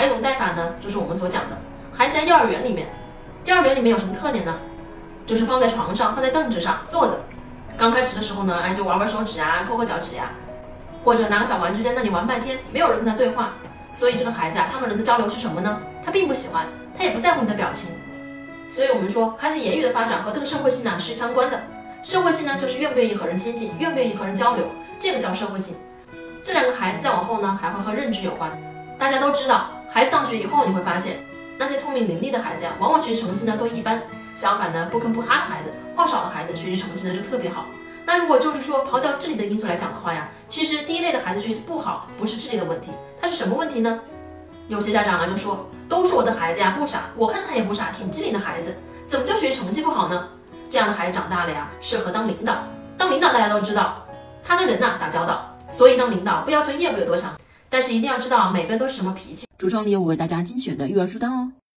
还有一种带法呢，就是我们所讲的，孩子在幼儿园里面，幼儿园里面有什么特点呢？就是放在床上，放在凳子上坐着。刚开始的时候呢，哎，就玩玩手指啊，抠抠脚趾呀，或者拿个小玩具在那里玩半天，没有人跟他对话。所以这个孩子啊，他和人的交流是什么呢？他并不喜欢，他也不在乎你的表情。所以我们说，孩子言语的发展和这个社会性呢是相关的。社会性呢，就是愿不愿意和人亲近，愿不愿意和人交流，这个叫社会性。这两个孩子再往后呢，还会和认知有关。大家都知道，孩子上学以后，你会发现那些聪明伶俐的孩子呀，往往学习成绩呢都一般。相反呢，不吭不哈的孩子，话少的孩子，学习成绩呢就特别好。那如果就是说刨掉智力的因素来讲的话呀，其实第一类的孩子学习不好，不是智力的问题，他是什么问题呢？有些家长啊就说，都说我的孩子呀不傻，我看着他也不傻，挺机灵的孩子，怎么就学习成绩不好呢？这样的孩子长大了呀，适合当领导。当领导大家都知道，他跟人呐打交道，所以当领导不要求业务有多强，但是一定要知道每个人都是什么脾气。橱窗里有我为大家精选的育儿书单哦。